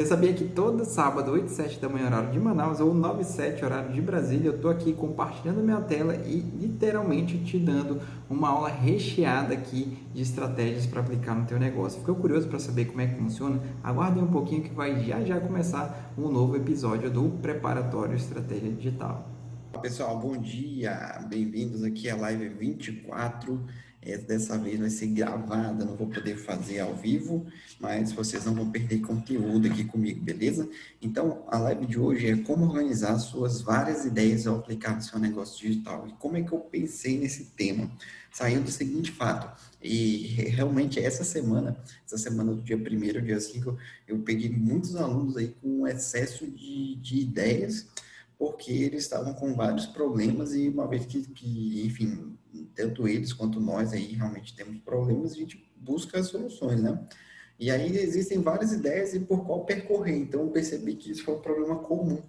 Você sabia que todo sábado, 8 e 7 da manhã, horário de Manaus, ou 9 e 7, horário de Brasília, eu estou aqui compartilhando minha tela e literalmente te dando uma aula recheada aqui de estratégias para aplicar no teu negócio. Ficou curioso para saber como é que funciona? Aguarde um pouquinho que vai já já começar um novo episódio do Preparatório Estratégia Digital. Pessoal, bom dia! Bem-vindos aqui à live 24 é, dessa vez vai ser gravada, não vou poder fazer ao vivo, mas vocês não vão perder conteúdo aqui comigo, beleza? Então, a live de hoje é como organizar suas várias ideias ao aplicar no seu negócio digital. E como é que eu pensei nesse tema? Saiu do seguinte fato, e realmente essa semana, essa semana do dia 1 dia 5, eu peguei muitos alunos aí com excesso de, de ideias, porque eles estavam com vários problemas e uma vez que, que, enfim, tanto eles quanto nós aí realmente temos problemas, a gente busca soluções, né? E aí existem várias ideias e por qual percorrer. Então eu percebi que isso foi um problema comum.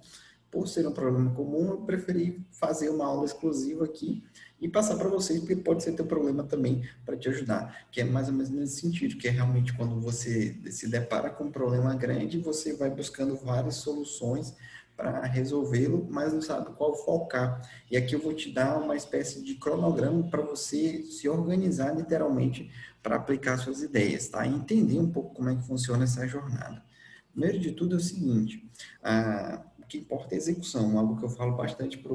Por ser um problema comum, eu preferi fazer uma aula exclusiva aqui e passar para vocês, porque pode ser teu problema também para te ajudar, que é mais ou menos nesse sentido, que é realmente quando você se depara com um problema grande, você vai buscando várias soluções para resolvê-lo, mas não sabe qual focar. E aqui eu vou te dar uma espécie de cronograma para você se organizar literalmente para aplicar suas ideias, tá? E entender um pouco como é que funciona essa jornada. Primeiro de tudo é o seguinte, ah, o que importa é a execução, algo que eu falo bastante para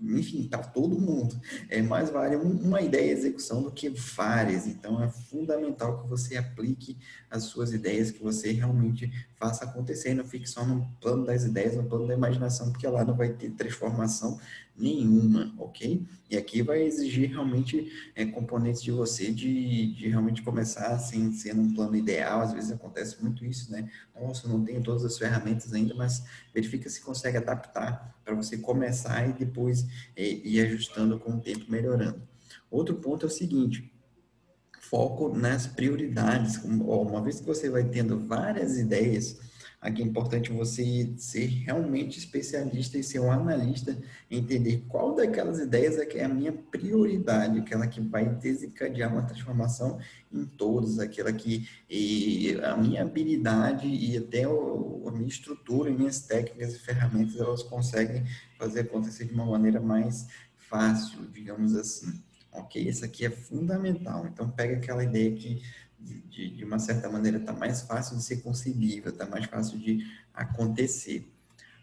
enfim, para todo mundo. É mais vale uma ideia e execução do que várias. Então, é fundamental que você aplique as suas ideias, que você realmente faça acontecer. Não fique só no plano das ideias, no plano da imaginação, porque lá não vai ter transformação nenhuma, ok? E aqui vai exigir realmente é, componentes de você de, de realmente começar assim, sendo um plano ideal. Às vezes acontece muito isso, né? Nossa, eu não tenho todas as ferramentas ainda, mas verifica se consegue adaptar para você começar e depois é, ir ajustando com o tempo melhorando. Outro ponto é o seguinte, foco nas prioridades. Uma vez que você vai tendo várias ideias, Aqui é importante você ser realmente especialista e ser um analista, entender qual daquelas ideias é que é a minha prioridade, aquela que vai desencadear uma transformação em todas, aquela que a minha habilidade e até a minha estrutura, minhas técnicas e ferramentas, elas conseguem fazer acontecer de uma maneira mais fácil, digamos assim. Ok? Isso aqui é fundamental. Então, pega aquela ideia que de, de uma certa maneira, está mais fácil de ser concebível, está mais fácil de acontecer.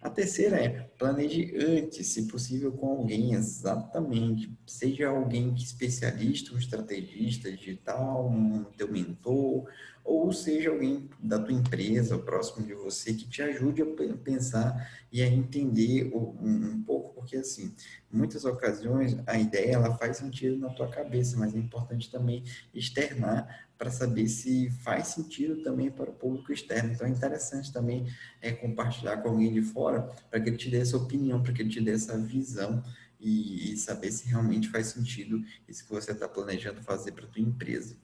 A terceira é planeje antes, se possível, com alguém, exatamente. Seja alguém que especialista, um estrategista digital, um teu mentor, ou seja alguém da tua empresa, próximo de você, que te ajude a pensar e a entender um, pouco, porque assim, muitas ocasiões a ideia ela faz sentido na tua cabeça, mas é importante também externar para saber se faz sentido também para o público externo. Então é interessante também é, compartilhar com alguém de fora para que ele te dê essa opinião, para que ele te dê essa visão e, e saber se realmente faz sentido isso que você está planejando fazer para tua empresa.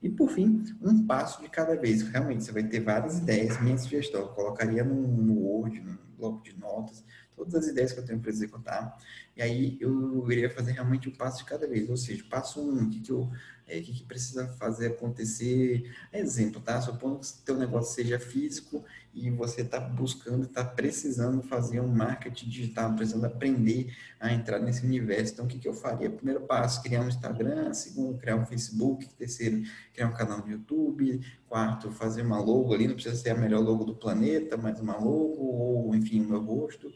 E por fim, um passo de cada vez. Realmente, você vai ter várias ideias. Minha sugestão, eu colocaria no, Word, no bloco de notas, todas as ideias que eu tenho para executar. E aí eu iria fazer realmente um passo de cada vez. Ou seja, passo um, o que, que eu é, que, que, precisa fazer acontecer. Exemplo, tá? Supondo que o teu negócio seja físico e você está buscando, está precisando fazer um marketing digital, precisando aprender a entrar nesse universo. Então, o que, que eu faria? Primeiro passo, criar um Instagram. Segundo, criar um Facebook. Terceiro, criar um canal no YouTube. Quarto, fazer uma logo ali. Não precisa ser a melhor logo do planeta, mas uma logo ou, enfim, o meu rosto.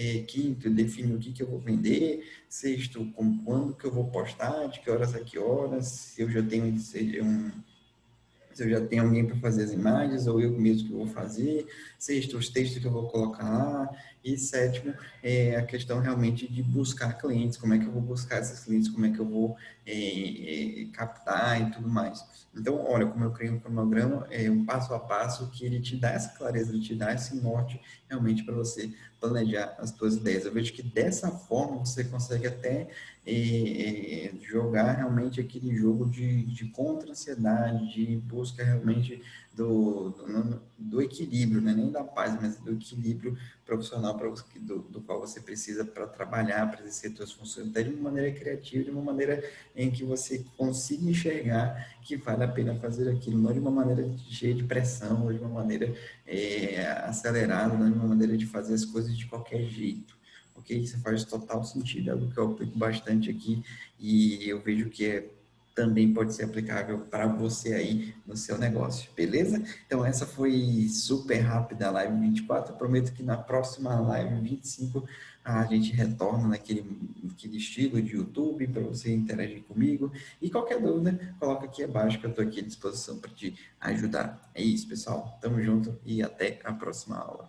É, quinto, definir o que, que eu vou vender. Sexto, com, quando que eu vou postar, de que horas a que horas. Se eu já tenho um, se eu já tenho alguém para fazer as imagens, ou eu mesmo que vou fazer. Sexto, os textos que eu vou colocar lá. E sétimo, é a questão realmente de buscar clientes, como é que eu vou buscar esses clientes, como é que eu vou é, é, captar e tudo mais. Então, olha, como eu criei um cronograma, é um passo a passo que ele te dá essa clareza, ele te dá esse norte realmente para você planejar as suas ideias. Eu vejo que dessa forma você consegue até é, é, jogar realmente aquele jogo de, de contra-ansiedade, de busca realmente do, do, do, equilíbrio, né? nem da paz, mas do equilíbrio profissional para do, do qual você precisa para trabalhar, para exercer suas funções, até de uma maneira criativa, de uma maneira em que você consiga enxergar que vale a pena fazer aquilo, não de uma maneira cheia de pressão, ou de uma maneira é, acelerada, não de uma maneira de fazer as coisas de qualquer jeito. Ok? Isso faz total sentido, é algo que eu aplico bastante aqui e eu vejo que é também pode ser aplicável para você aí no seu negócio, beleza? Então essa foi super rápida a live 24, eu prometo que na próxima live 25 a gente retorna naquele, naquele estilo de YouTube para você interagir comigo e qualquer dúvida, coloca aqui abaixo que eu estou aqui à disposição para te ajudar. É isso, pessoal. Tamo junto e até a próxima aula.